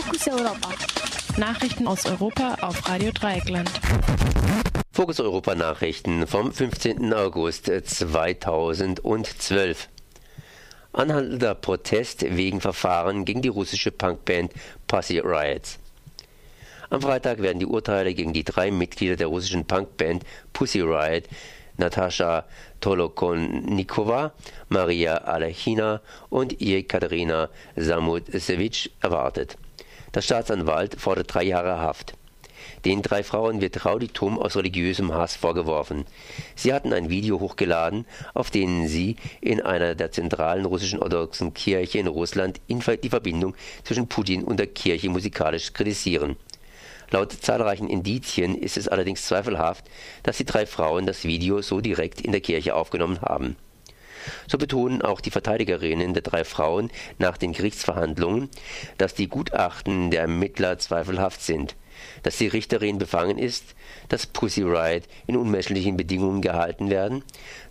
Fokus Europa. Nachrichten aus Europa auf Radio Dreieckland. Fokus Europa Nachrichten vom 15. August 2012. Anhaltender Protest wegen Verfahren gegen die russische Punkband Pussy Riots. Am Freitag werden die Urteile gegen die drei Mitglieder der russischen Punkband Pussy Riot Natascha Tolokonnikova, Maria Alechina und Ekaterina Samutsevich erwartet. Der Staatsanwalt fordert drei Jahre Haft. Den drei Frauen wird Rauditum aus religiösem Hass vorgeworfen. Sie hatten ein Video hochgeladen, auf dem sie in einer der zentralen russischen orthodoxen Kirche in Russland die Verbindung zwischen Putin und der Kirche musikalisch kritisieren. Laut zahlreichen Indizien ist es allerdings zweifelhaft, dass die drei Frauen das Video so direkt in der Kirche aufgenommen haben. So betonen auch die Verteidigerinnen der drei Frauen nach den Gerichtsverhandlungen, dass die Gutachten der Ermittler zweifelhaft sind, dass die Richterin befangen ist, dass Pussy Riot in unmenschlichen Bedingungen gehalten werden,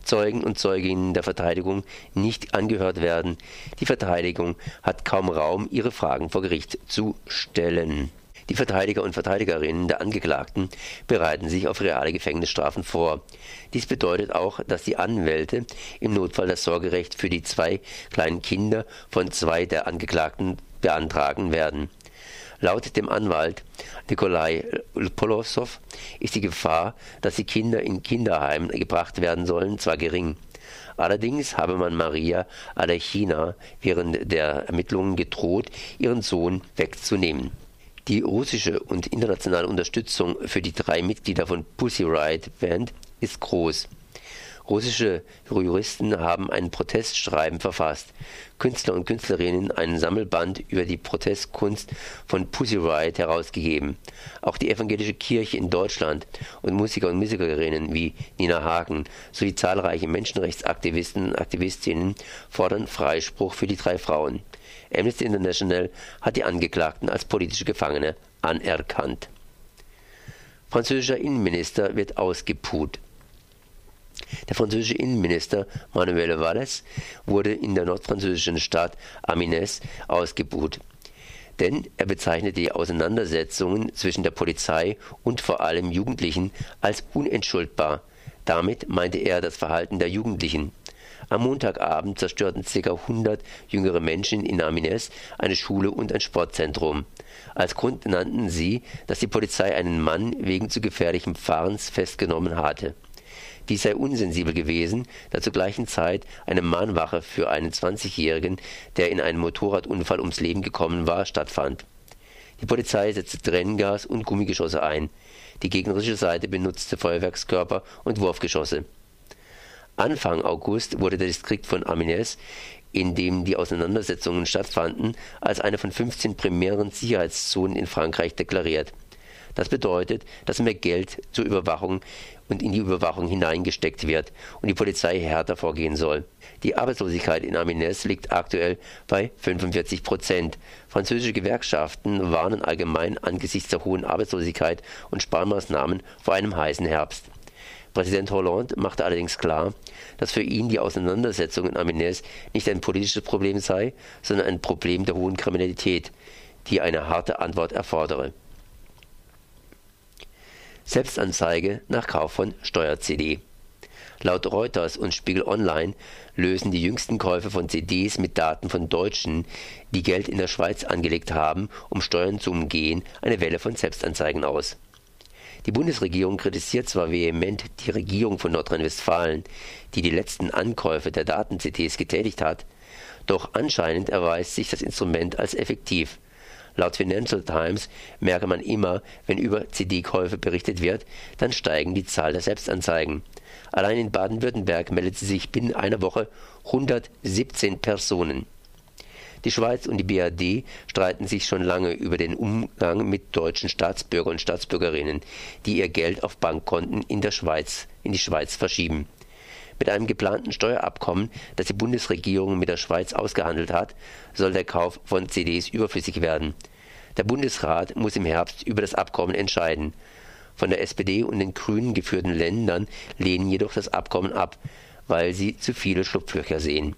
Zeugen und Zeuginnen der Verteidigung nicht angehört werden. Die Verteidigung hat kaum Raum, ihre Fragen vor Gericht zu stellen. Die Verteidiger und Verteidigerinnen der Angeklagten bereiten sich auf reale Gefängnisstrafen vor. Dies bedeutet auch, dass die Anwälte im Notfall das Sorgerecht für die zwei kleinen Kinder von zwei der Angeklagten beantragen werden. Laut dem Anwalt Nikolai Polosov ist die Gefahr, dass die Kinder in Kinderheim gebracht werden sollen, zwar gering. Allerdings habe man Maria Alechina während der Ermittlungen gedroht, ihren Sohn wegzunehmen. Die russische und internationale Unterstützung für die drei Mitglieder von Pussy Riot Band ist groß. Russische Juristen haben ein Protestschreiben verfasst, Künstler und Künstlerinnen einen Sammelband über die Protestkunst von Pussy Riot herausgegeben. Auch die evangelische Kirche in Deutschland und Musiker und Musikerinnen wie Nina Hagen sowie zahlreiche Menschenrechtsaktivisten und Aktivistinnen fordern Freispruch für die drei Frauen. Amnesty International hat die Angeklagten als politische Gefangene anerkannt. Französischer Innenminister wird ausgepuht. Der französische Innenminister Manuel Valls wurde in der nordfranzösischen Stadt Amiens ausgebuht. Denn er bezeichnete die Auseinandersetzungen zwischen der Polizei und vor allem Jugendlichen als unentschuldbar. Damit meinte er das Verhalten der Jugendlichen. Am Montagabend zerstörten ca. 100 jüngere Menschen in Amines eine Schule und ein Sportzentrum. Als Grund nannten sie, dass die Polizei einen Mann wegen zu gefährlichem Fahrens festgenommen hatte. Dies sei unsensibel gewesen, da zur gleichen Zeit eine Mahnwache für einen 20-Jährigen, der in einem Motorradunfall ums Leben gekommen war, stattfand. Die Polizei setzte Tränengas und Gummigeschosse ein. Die gegnerische Seite benutzte Feuerwerkskörper und Wurfgeschosse. Anfang August wurde der Distrikt von Amiens, in dem die Auseinandersetzungen stattfanden, als eine von 15 primären Sicherheitszonen in Frankreich deklariert. Das bedeutet, dass mehr Geld zur Überwachung und in die Überwachung hineingesteckt wird und die Polizei härter vorgehen soll. Die Arbeitslosigkeit in Amiens liegt aktuell bei 45 Prozent. Französische Gewerkschaften warnen allgemein angesichts der hohen Arbeitslosigkeit und Sparmaßnahmen vor einem heißen Herbst. Präsident Hollande machte allerdings klar, dass für ihn die Auseinandersetzung in Amiens nicht ein politisches Problem sei, sondern ein Problem der hohen Kriminalität, die eine harte Antwort erfordere. Selbstanzeige nach Kauf von Steuer-CD. Laut Reuters und Spiegel Online lösen die jüngsten Käufe von CDs mit Daten von Deutschen, die Geld in der Schweiz angelegt haben, um Steuern zu umgehen, eine Welle von Selbstanzeigen aus. Die Bundesregierung kritisiert zwar vehement die Regierung von Nordrhein-Westfalen, die die letzten Ankäufe der Daten-CDs getätigt hat, doch anscheinend erweist sich das Instrument als effektiv. Laut Financial Times merke man immer, wenn über CD-Käufe berichtet wird, dann steigen die Zahl der Selbstanzeigen. Allein in Baden-Württemberg meldete sich binnen einer Woche 117 Personen. Die Schweiz und die BRD streiten sich schon lange über den Umgang mit deutschen Staatsbürgern und Staatsbürgerinnen, die ihr Geld auf Bankkonten in der Schweiz in die Schweiz verschieben. Mit einem geplanten Steuerabkommen, das die Bundesregierung mit der Schweiz ausgehandelt hat, soll der Kauf von CDs überflüssig werden. Der Bundesrat muss im Herbst über das Abkommen entscheiden. Von der SPD und den Grünen geführten Ländern lehnen jedoch das Abkommen ab, weil sie zu viele Schlupflöcher sehen.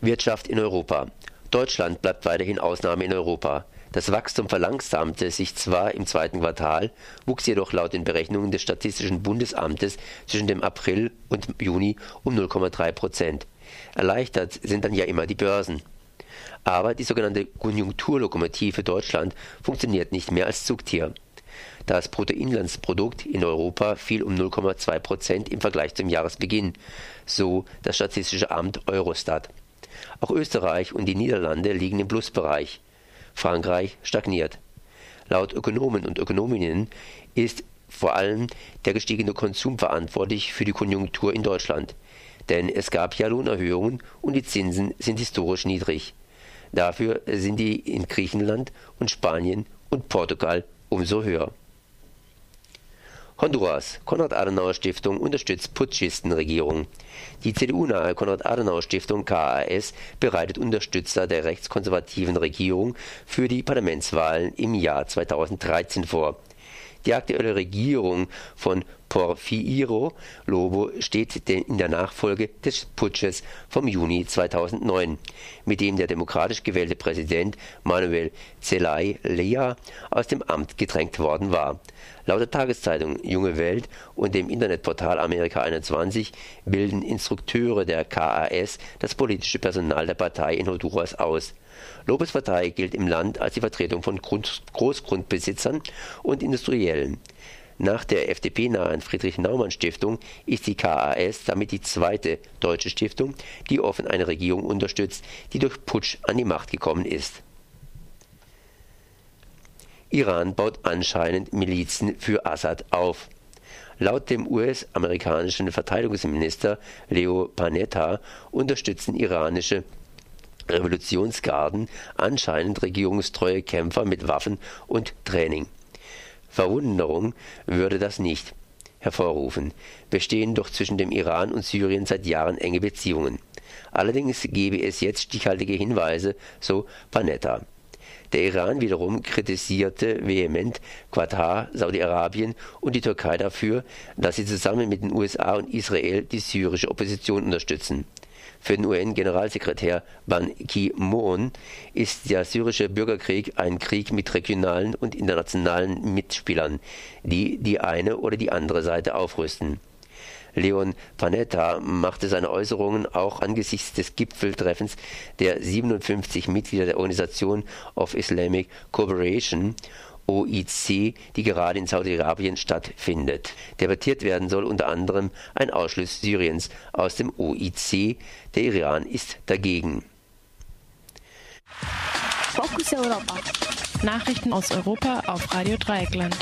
Wirtschaft in Europa. Deutschland bleibt weiterhin Ausnahme in Europa. Das Wachstum verlangsamte sich zwar im zweiten Quartal, wuchs jedoch laut den Berechnungen des Statistischen Bundesamtes zwischen dem April und Juni um 0,3 Prozent. Erleichtert sind dann ja immer die Börsen. Aber die sogenannte Konjunkturlokomotive Deutschland funktioniert nicht mehr als Zugtier. Das Bruttoinlandsprodukt in Europa fiel um 0,2 Prozent im Vergleich zum Jahresbeginn, so das Statistische Amt Eurostat. Auch Österreich und die Niederlande liegen im Plusbereich. Frankreich stagniert. Laut Ökonomen und Ökonominnen ist vor allem der gestiegene Konsum verantwortlich für die Konjunktur in Deutschland. Denn es gab ja Lohnerhöhungen und die Zinsen sind historisch niedrig. Dafür sind die in Griechenland und Spanien und Portugal umso höher. Honduras. Konrad-Adenauer-Stiftung unterstützt Putschistenregierung. Die CDU-nahe Konrad-Adenauer-Stiftung KAS bereitet Unterstützer der rechtskonservativen Regierung für die Parlamentswahlen im Jahr 2013 vor. Die aktuelle Regierung von Porfirio Lobo steht in der Nachfolge des Putsches vom Juni 2009, mit dem der demokratisch gewählte Präsident Manuel Zelaya aus dem Amt gedrängt worden war. Laut der Tageszeitung Junge Welt und dem Internetportal Amerika 21 bilden Instrukteure der KAS das politische Personal der Partei in Honduras aus. Lopez Partei gilt im Land als die Vertretung von Grund Großgrundbesitzern und Industriellen. Nach der FDP-nahen Friedrich-Naumann-Stiftung ist die KAS damit die zweite deutsche Stiftung, die offen eine Regierung unterstützt, die durch Putsch an die Macht gekommen ist Iran baut anscheinend Milizen für Assad auf. Laut dem US-amerikanischen Verteidigungsminister Leo Panetta unterstützen iranische Revolutionsgarden anscheinend regierungstreue Kämpfer mit Waffen und Training. Verwunderung würde das nicht hervorrufen, bestehen doch zwischen dem Iran und Syrien seit Jahren enge Beziehungen. Allerdings gebe es jetzt stichhaltige Hinweise, so Panetta. Der Iran wiederum kritisierte vehement Katar, Saudi-Arabien und die Türkei dafür, dass sie zusammen mit den USA und Israel die syrische Opposition unterstützen. Für den UN-Generalsekretär Ban Ki-moon ist der syrische Bürgerkrieg ein Krieg mit regionalen und internationalen Mitspielern, die die eine oder die andere Seite aufrüsten. Leon Panetta machte seine Äußerungen auch angesichts des Gipfeltreffens der 57 Mitglieder der Organisation of Islamic Cooperation OIC, die gerade in Saudi-Arabien stattfindet. Debattiert werden soll unter anderem ein Ausschluss Syriens aus dem OIC. Der Iran ist dagegen. Fokus Europa. Nachrichten aus Europa auf Radio Dreieckland.